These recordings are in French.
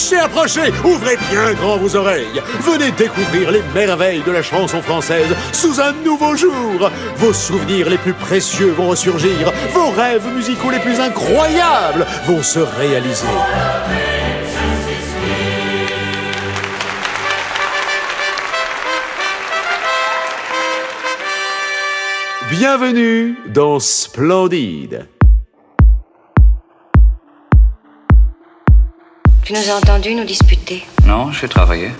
Approchez, approchez, ouvrez bien grand vos oreilles. Venez découvrir les merveilles de la chanson française sous un nouveau jour. Vos souvenirs les plus précieux vont ressurgir. Vos rêves musicaux les plus incroyables vont se réaliser. Bienvenue dans Splendide. Tu nous as entendus nous disputer Non, j'ai travaillé.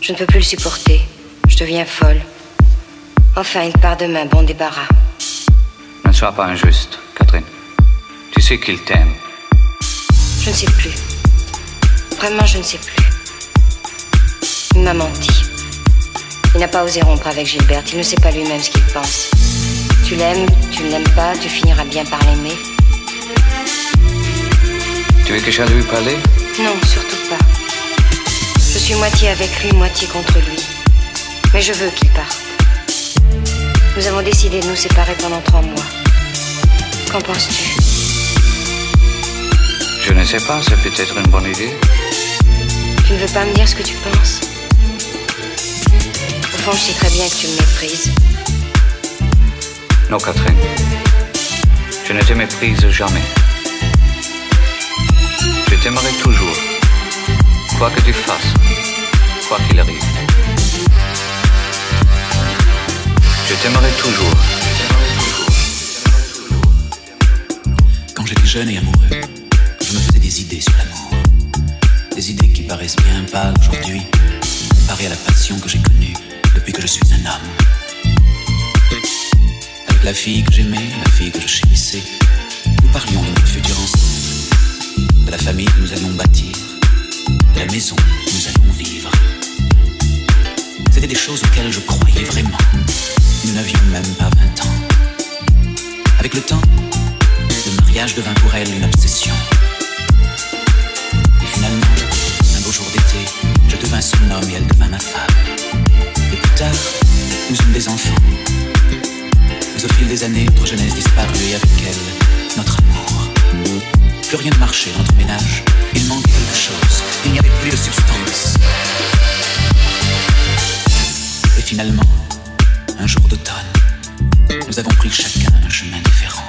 Je ne peux plus le supporter. Je deviens folle. Enfin, il part demain, bon débarras. Ne sois pas injuste, Catherine. Tu sais qu'il t'aime. Je ne sais plus. Vraiment, je ne sais plus. Il m'a menti. Il n'a pas osé rompre avec Gilberte. Il ne sait pas lui-même ce qu'il pense. Tu l'aimes, tu ne l'aimes pas, tu finiras bien par l'aimer. Tu veux que j'aille lui parler? Non, surtout pas. Je suis moitié avec lui, moitié contre lui. Mais je veux qu'il parte. Nous avons décidé de nous séparer pendant trois mois. Qu'en penses-tu? Je ne sais pas, c'est peut-être une bonne idée. Tu ne veux pas me dire ce que tu penses? Au fond, je sais très bien que tu me méprises. Non, Catherine. Je ne te méprise jamais. T'aimerai toujours. Quoi que tu fasses. Quoi qu'il arrive. Je t'aimerai toujours. Quand j'étais jeune et amoureux, je me faisais des idées sur l'amour. Des idées qui paraissent bien pâles aujourd'hui, comparées à la passion que j'ai connue depuis que je suis un homme. Avec la fille que j'aimais, la fille que je chérissais, nous parlions de notre futur ensemble, de la famille que nous allions bâtir, de la maison où nous allions vivre. C'était des choses auxquelles je croyais vraiment. Nous n'avions même pas 20 ans. Avec le temps, le mariage devint pour elle une obsession. Et finalement, un beau jour d'été, je devins son homme et elle devint ma femme. Et plus tard, nous eûmes des enfants. Mais au fil des années, notre jeunesse disparut et avec elle, notre amour. Plus rien ne marchait dans notre ménage. Il manquait quelque chose. Il n'y avait plus de substance. Et finalement, un jour d'automne, nous avons pris chacun un chemin différent.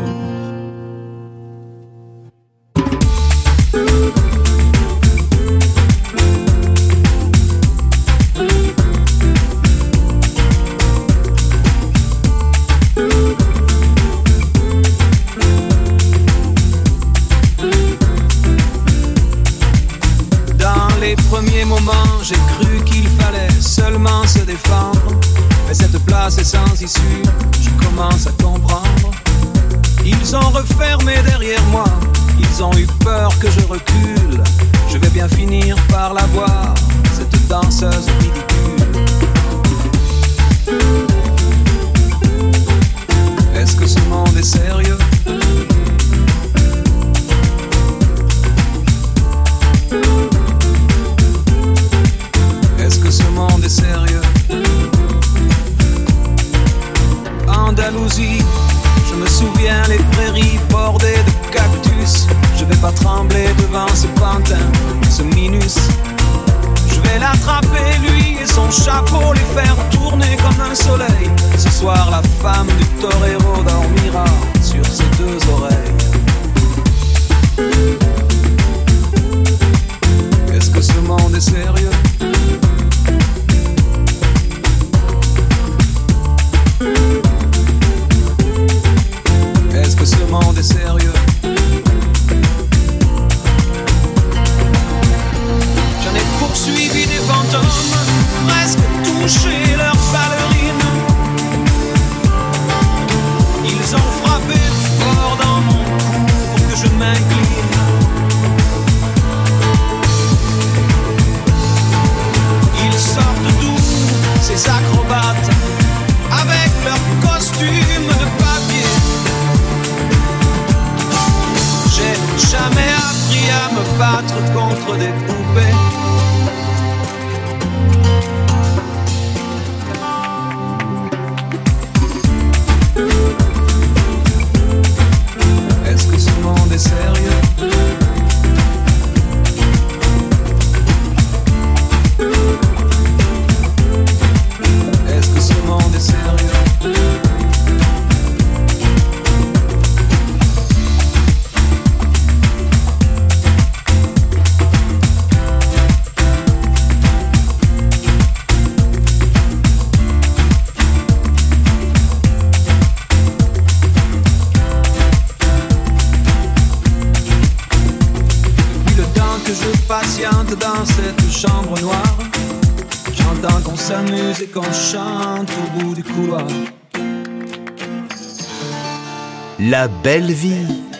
is I call la belle vie.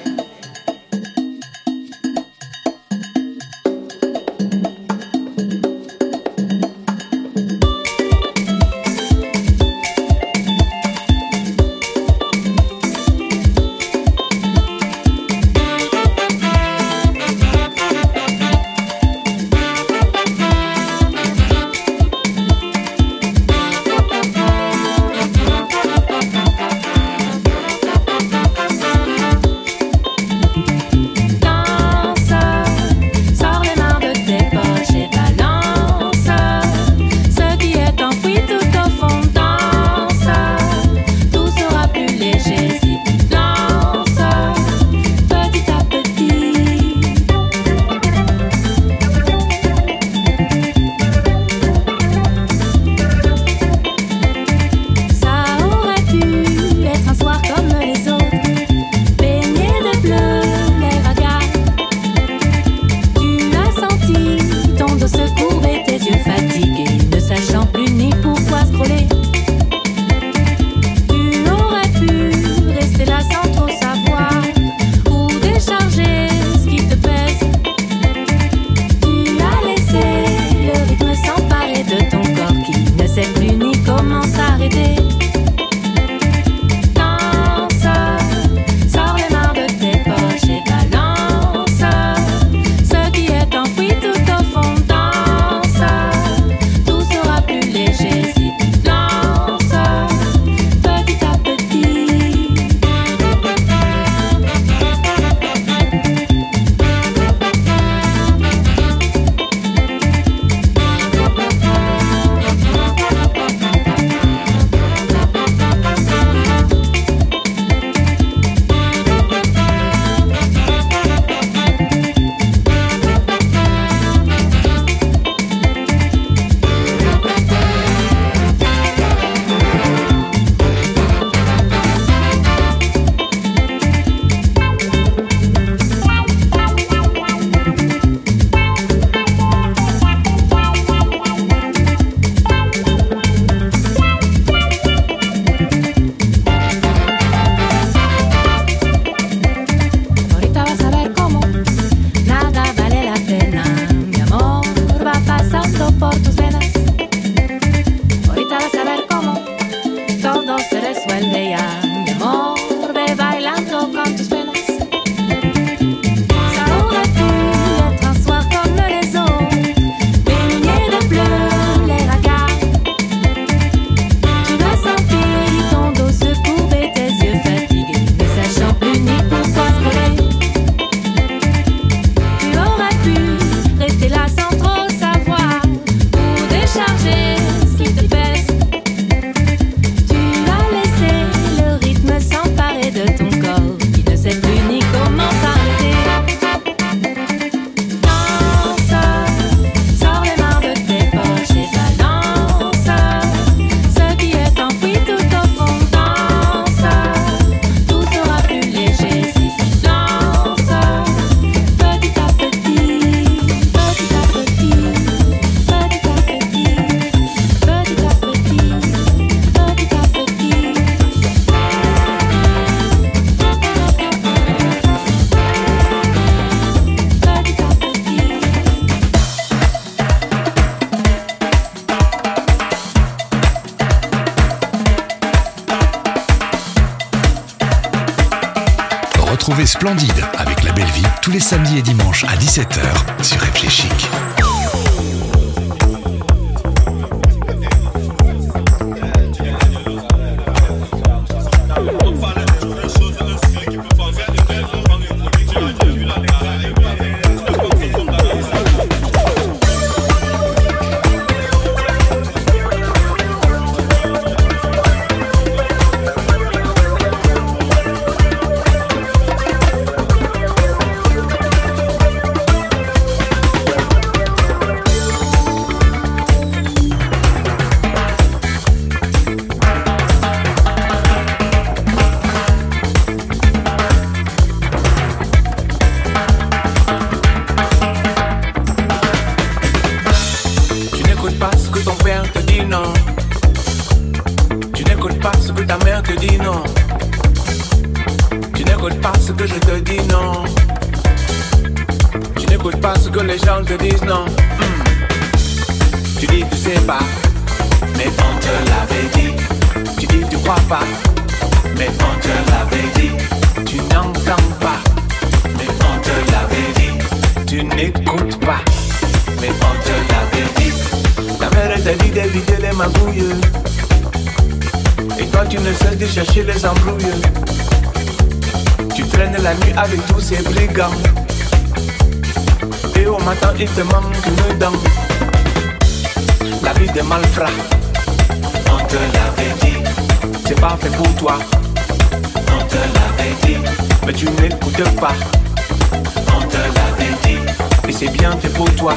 toi.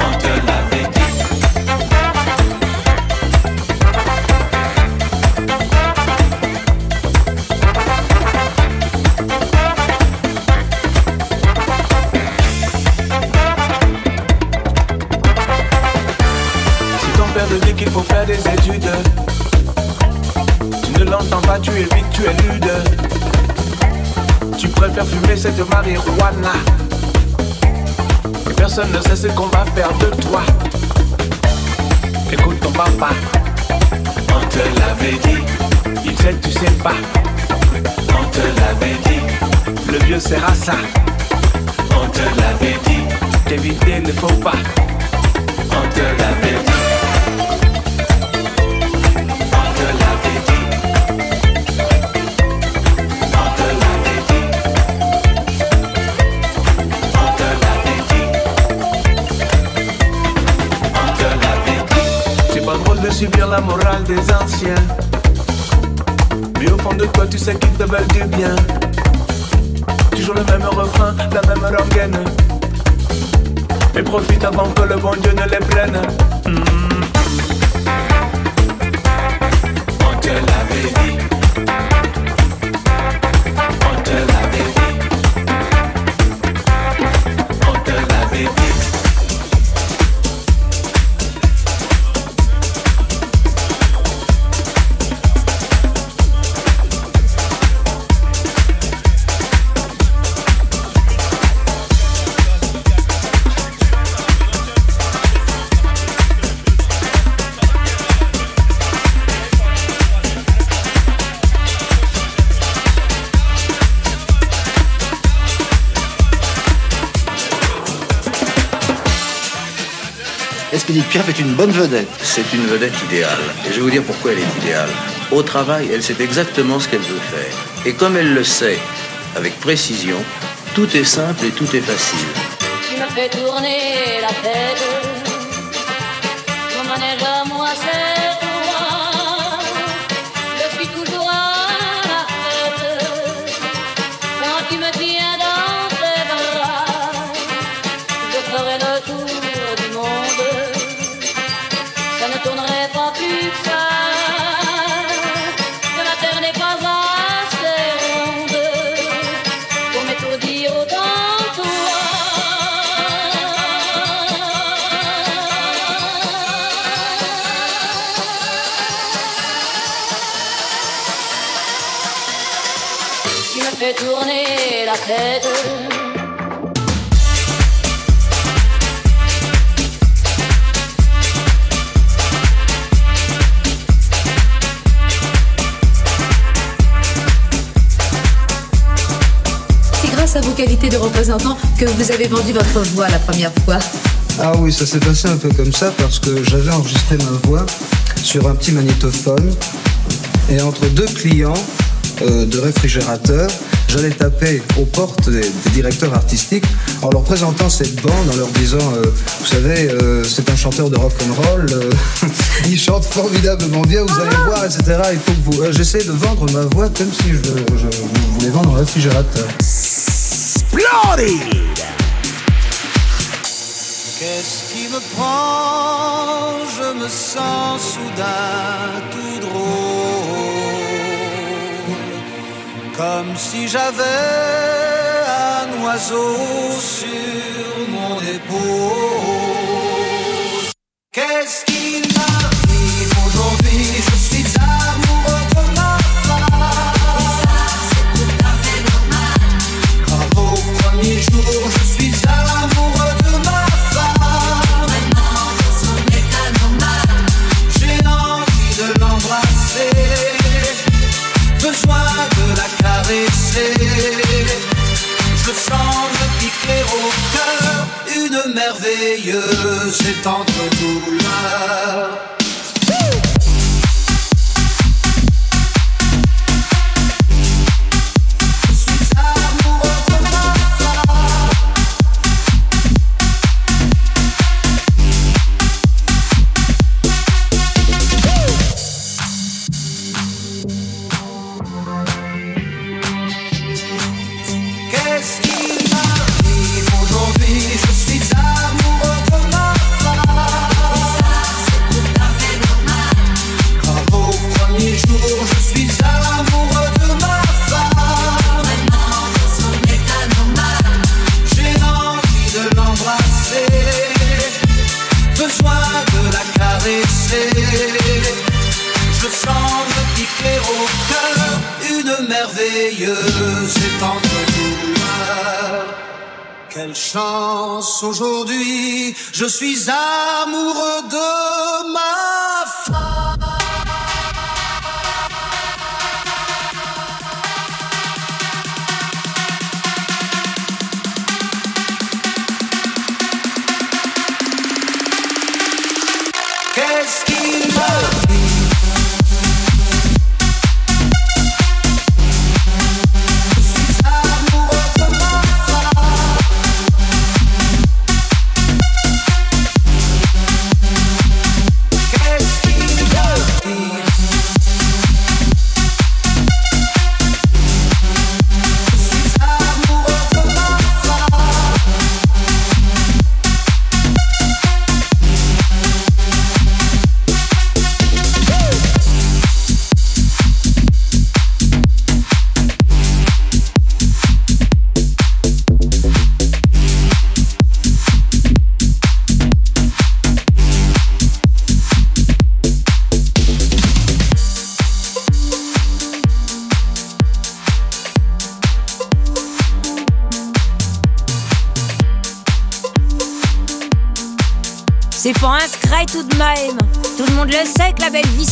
On te l'avait dit qu'il faut faire des études. Tu ne l'entends pas, tu évites, tu es lude. Tu préfères fumer cette marijuana personne ne sait ce qu'on va faire de toi. Écoute ton papa, on te l'avait dit. Il sait, tu sais pas. On te l'avait dit. Le vieux sert à ça. On te l'avait dit. T'éviter ne faut pas. On te l'avait dit. Subir la morale des anciens. Mais au fond de toi, tu sais qu'ils te veulent du bien. Toujours le même refrain, la même rengaine. Mais profite avant que le bon Dieu ne les prenne. Hmm. On te l'avait dit. Piaf est une bonne vedette. C'est une vedette idéale. Et je vais vous dire pourquoi elle est idéale. Au travail, elle sait exactement ce qu'elle veut faire. Et comme elle le sait, avec précision, tout est simple et tout est facile. Tu me fais tourner la tête. Mon manège à moi, c'est C'est grâce à vos qualités de représentant que vous avez vendu votre voix la première fois. Ah oui, ça s'est passé un peu comme ça parce que j'avais enregistré ma voix sur un petit magnétophone et entre deux clients euh, de réfrigérateur, J'allais taper aux portes des, directeurs artistiques en leur présentant cette bande, en leur disant, euh, vous savez, euh, c'est un chanteur de rock and roll, euh, il chante formidablement bien, vous allez voir, etc. Il faut que vous, j'essaie de vendre ma voix comme si je, je, voulais vendre un réfrigérateur. Splendide Qu'est-ce qui me prend? Je me sens soudain tout drôle comme si j'avais un oiseau sur mon épaule. Qu'est-ce qu'il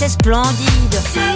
c'est splendide.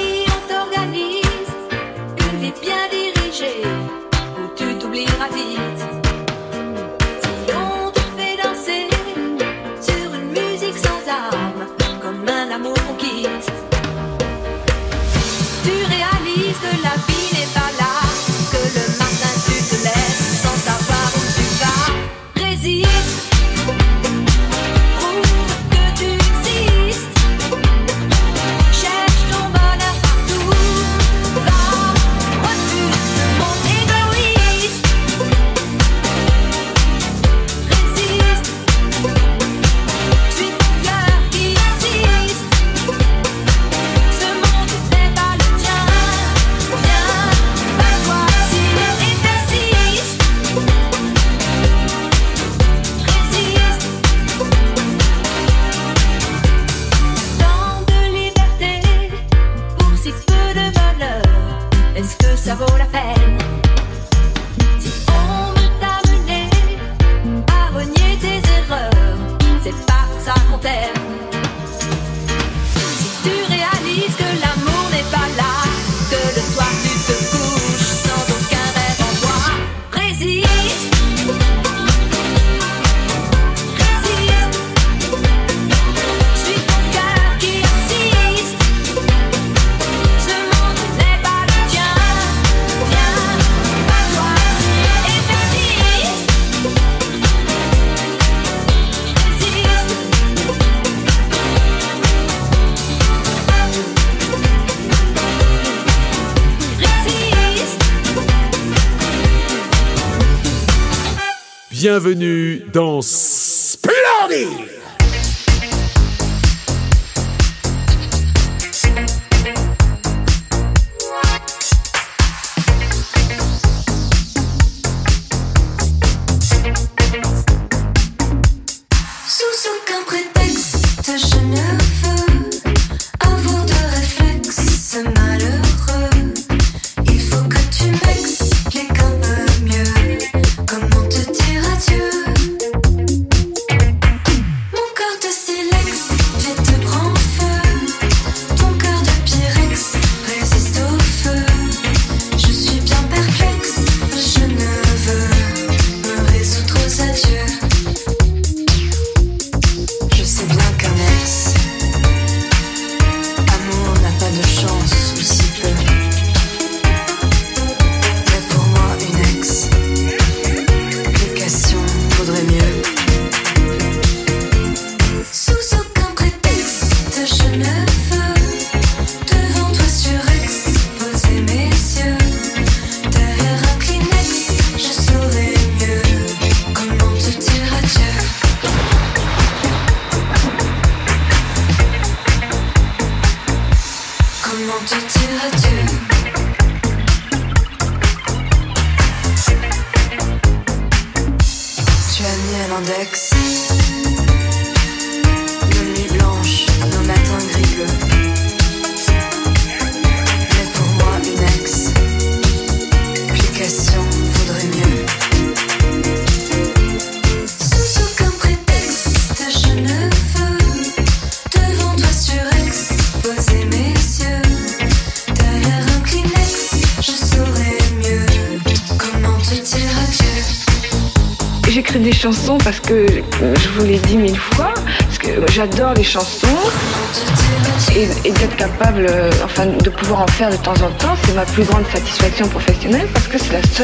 Bienvenue dans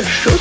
chose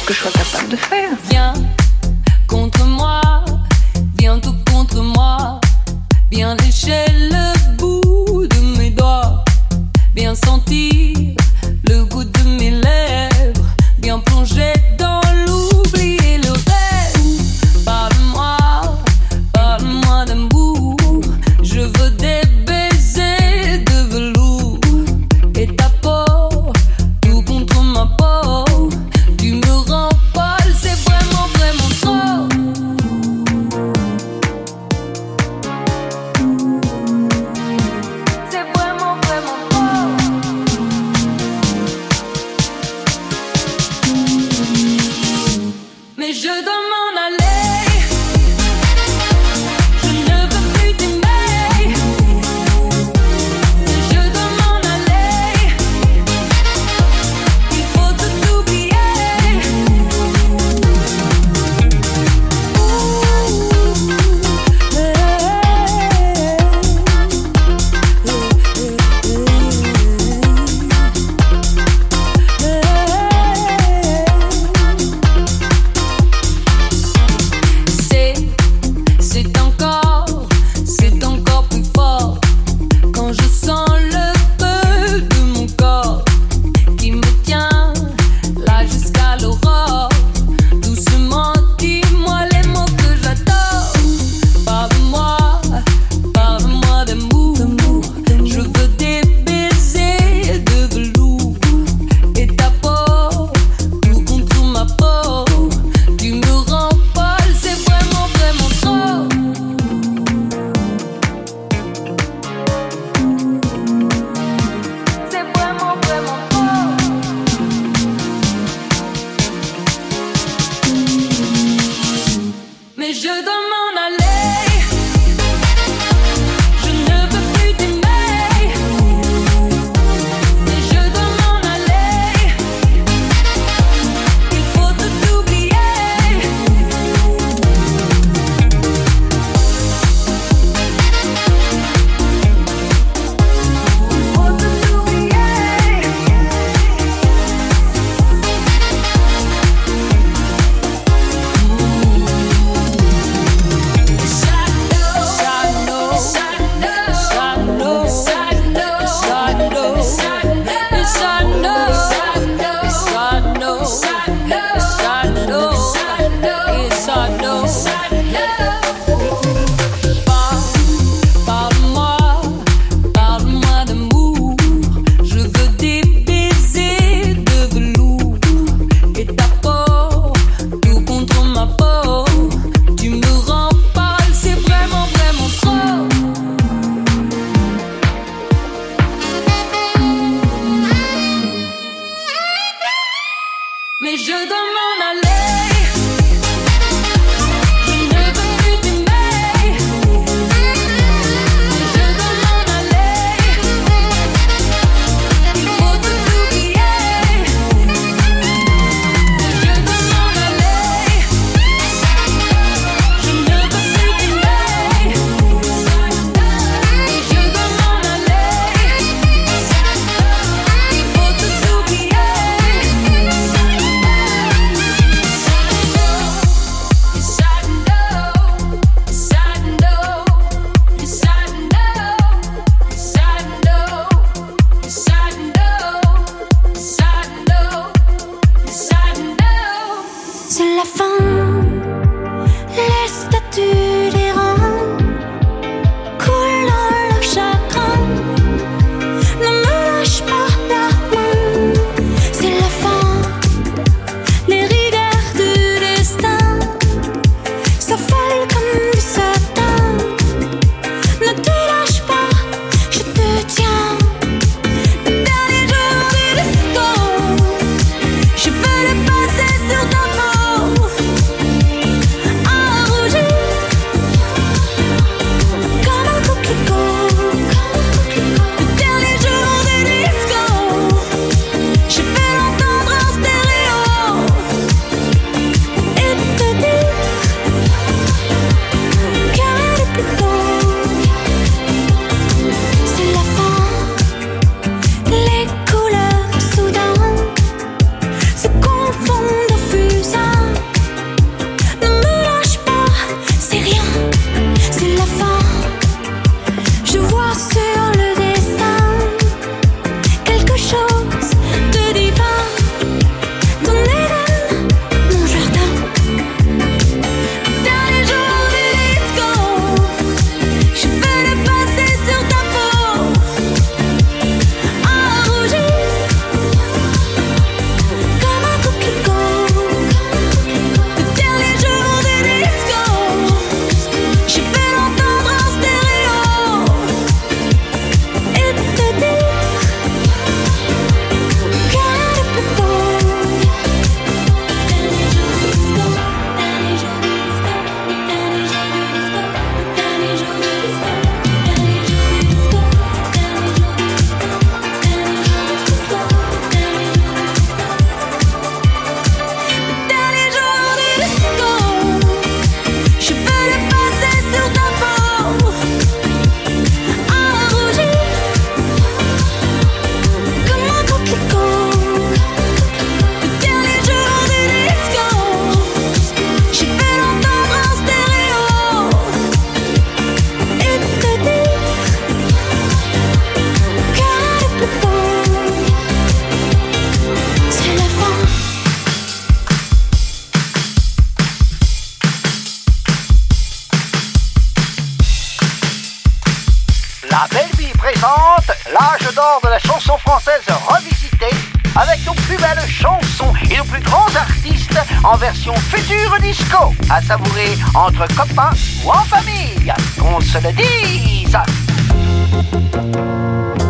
à savourer entre copains ou en famille. Qu'on se le dise.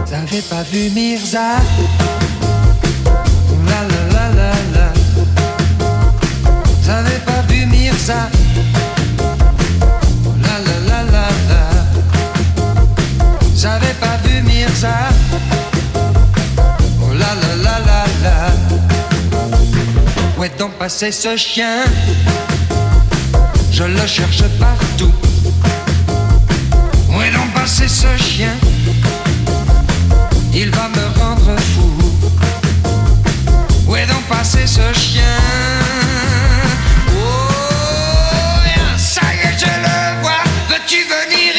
T'avais pas vu Mirza? La la la la la. Pas vu Mirza? La la la la la. J'avais pas vu Mirza? Oh la la. Où est donc passé ce chien? je le cherche partout. Où est donc passé ce chien? Il va me rendre fou. Où est donc passé ce chien? Oh, eh, ça y est, je le vois. Veux-tu venir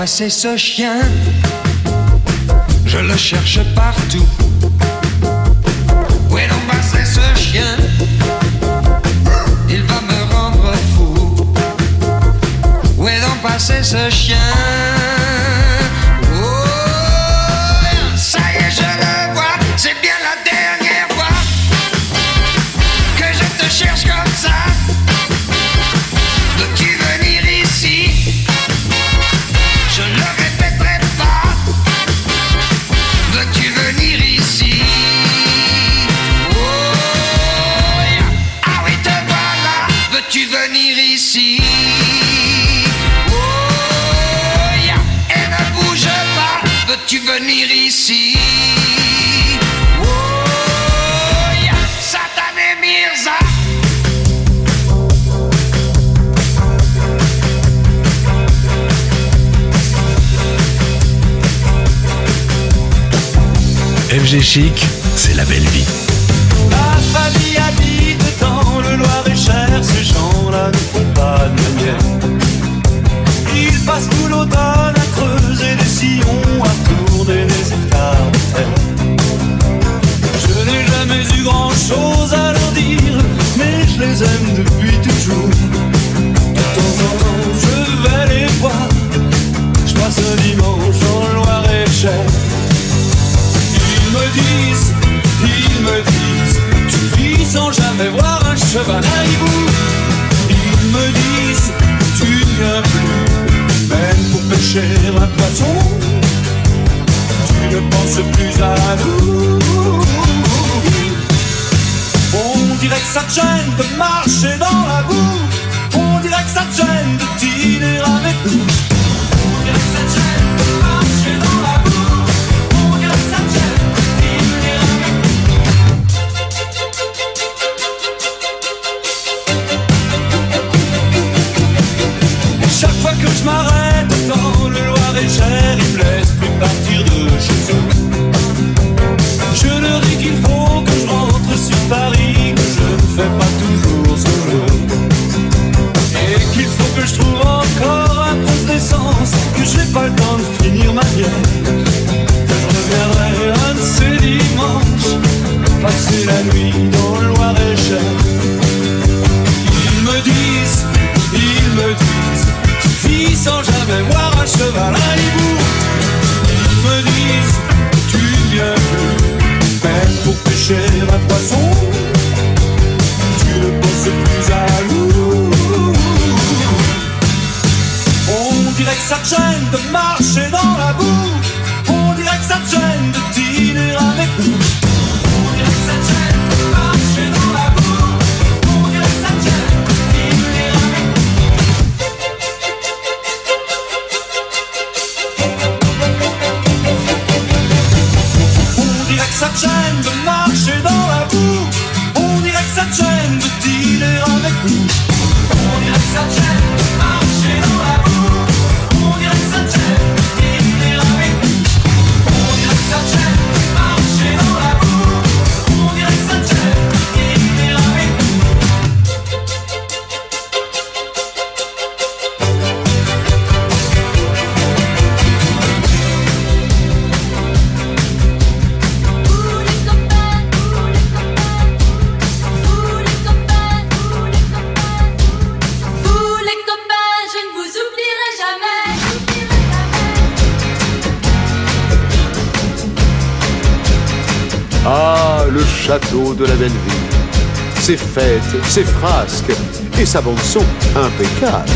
passé ce chien Je le cherche partout. Où est donc passé ce chien? Il va me rendre fou. Où est donc passé ce chien? Chic, c'est la belle vie. Ma famille habite dans le Loir-et-Cher, ces gens-là ne font pas de manière. Ils passent de la belle ville. Ses fêtes, ses frasques et sa bande-son impeccable.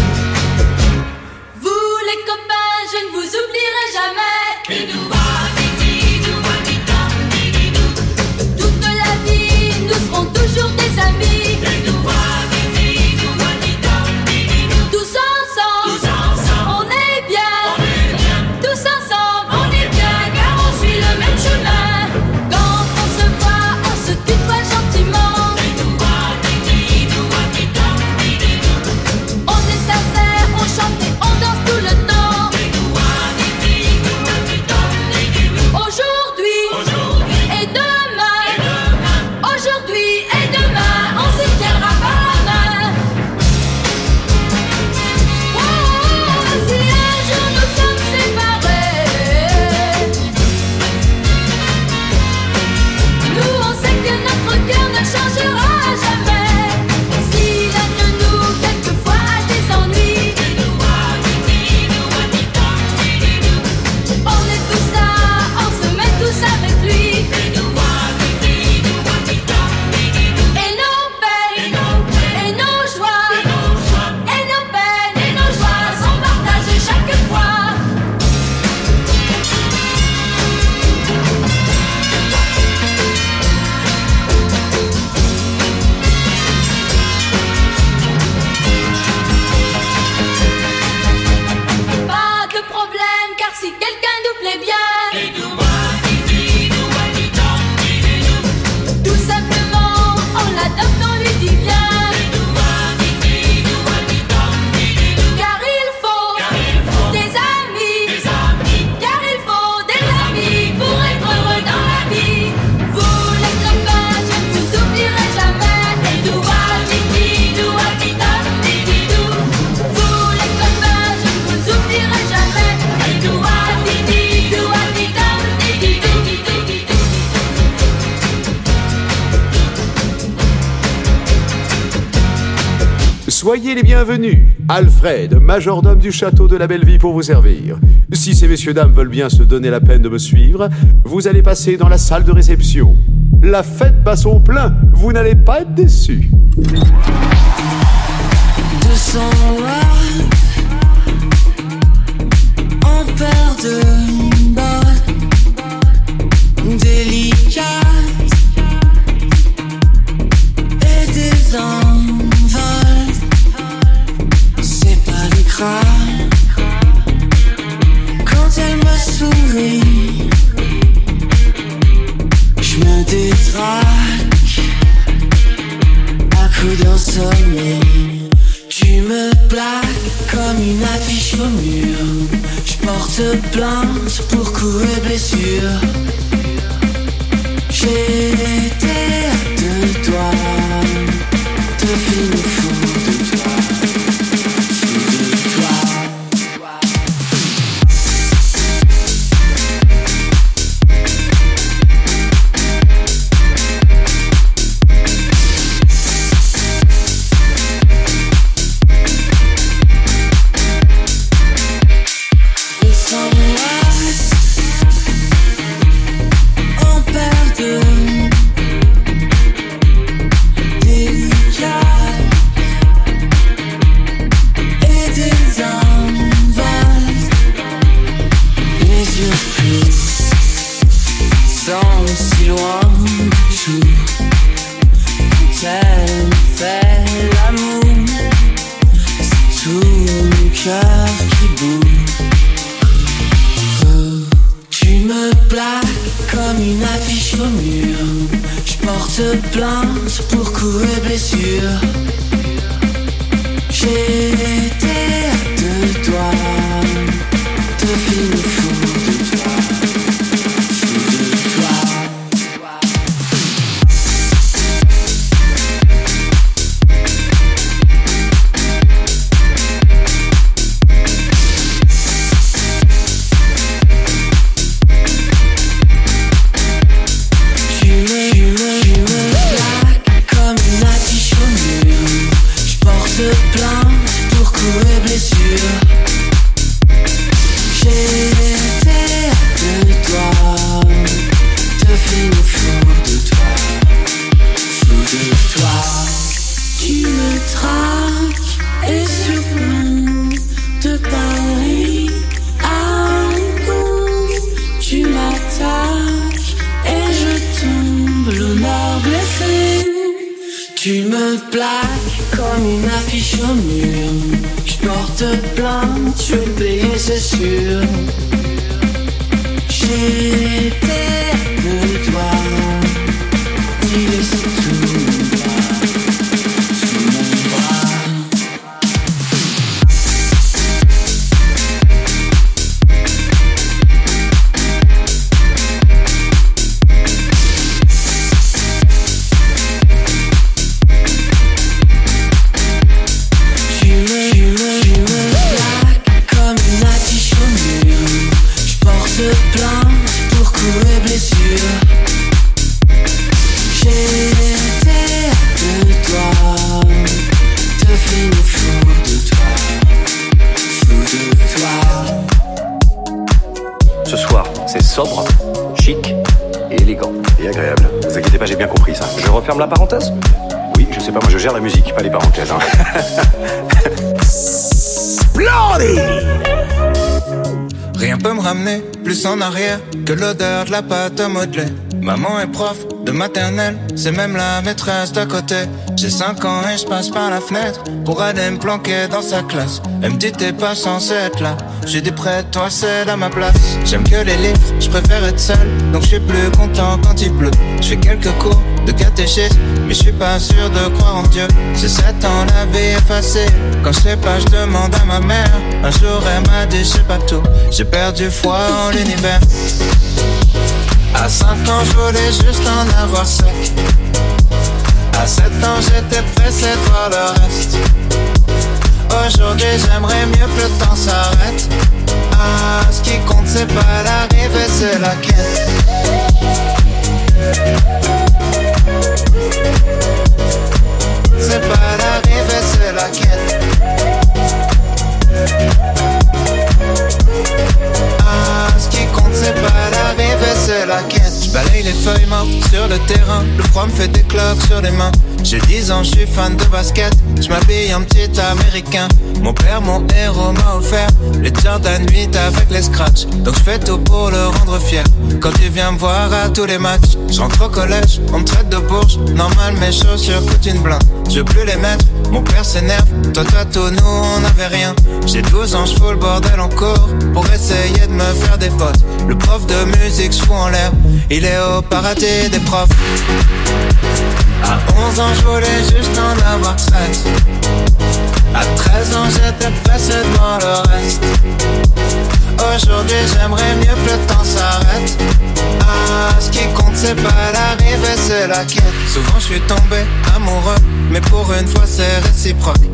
Majordome du château de la Belle Vie pour vous servir. Si ces messieurs dames veulent bien se donner la peine de me suivre, vous allez passer dans la salle de réception. La fête passe au plein, vous n'allez pas être déçus. en paire de elle me sourit, je me détraque à coups d'insomnie. Tu me plaques comme une affiche au mur. Je porte plainte pour coups et blessures. J'étais de toi, de fini fou. Maman est prof de maternelle, c'est même la maîtresse d'à côté. J'ai 5 ans et je passe par la fenêtre pour aller me planquer dans sa classe. Elle me dit t'es pas censé être là. J'ai dit près toi, c'est à ma place. J'aime que les livres, je préfère être seul, donc je suis plus content quand il pleut. Je fais quelques cours de catéchisme, mais je suis pas sûr de croire en Dieu. J'ai 7 ans, la vie. Quand je sais pas, je demande à ma mère. Un jour, elle m'a dit, je sais pas tout. J'ai perdu foi en l'univers. À 5 ans, je voulais juste en avoir 5. À 7 ans, j'étais pressé de voir le reste. Aujourd'hui, j'aimerais mieux que le temps s'arrête. Ah, ce qui compte, c'est pas l'arrivée, c'est la quête. C'est pas l'arrivée, c'est la quête. Ah, ce qui compte, c'est pas c'est la quête. Je balaye les feuilles mortes sur le terrain. Le froid me fait des cloques sur les mains. J'ai 10 ans, je suis fan de basket. Je m'habille en petit américain. Mon père, mon héros, m'a offert les Jordan 8 avec les scratchs. Donc je fais tout pour le rendre fier. Quand il vient me voir à tous les matchs, je rentre au collège, on me traite de bourge. Normal, mes chaussures coûtent une blinde. Je veux plus les mettre, mon père s'énerve. Toi, toi, tout, nous, on n'avait rien. J'ai 12 ans, je le bordel en cours pour essayer de me faire des potes. Le prof de musique, je en l'air. Il est au paradis des profs. À 11 ans, je voulais juste en avoir 13. À 13 ans, j'étais pressé voir le reste. Aujourd'hui, j'aimerais mieux que le temps s'arrête. Ah, ce qui compte, c'est pas l'arrivée, c'est la quête. Souvent, je suis tombé amoureux, mais pour une fois, c'est réciproque.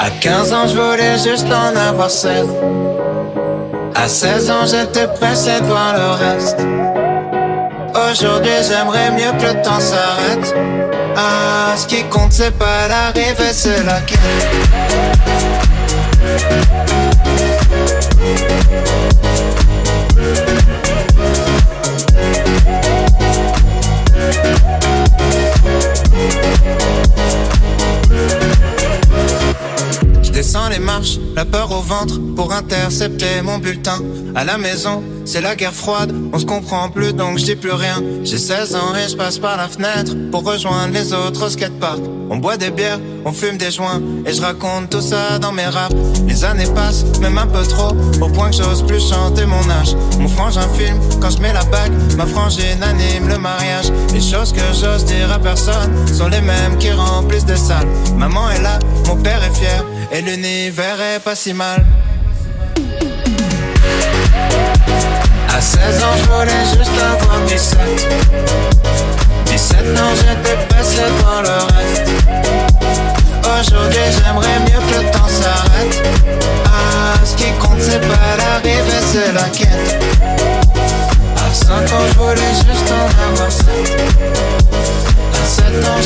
À 15 ans, je voulais juste en avoir 16. À 16 ans, j'étais pressé de voir le reste. Aujourd'hui, j'aimerais mieux que le temps s'arrête. Ah, ce qui compte, c'est pas l'arrivée, c'est la quête. La peur au ventre pour intercepter mon bulletin. À la maison, c'est la guerre froide, on se comprend plus donc je dis plus rien. J'ai 16 ans et je passe par la fenêtre pour rejoindre les autres au skatepark. On boit des bières, on fume des joints et je raconte tout ça dans mes raps. Les années passent, même un peu trop, au point que j'ose plus chanter mon âge. Mon frangin filme quand je mets la bague, ma frangine anime le mariage. Les choses que j'ose dire à personne sont les mêmes qui remplissent des salles. Maman est là, mon père est fier et l'univers est pas si mal. À 16 ans je voulais juste avoir 17 17 ans j'étais passé dans le reste. Aujourd'hui j'aimerais mieux que le temps s'arrête. Ah ce qui compte c'est pas l'arrivée c'est la quête. À 5 ans je voulais juste en avoir 7 7 ans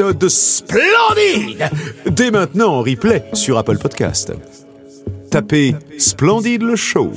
épisode splendide Dès maintenant en replay sur Apple Podcast. Tapez Splendide le Show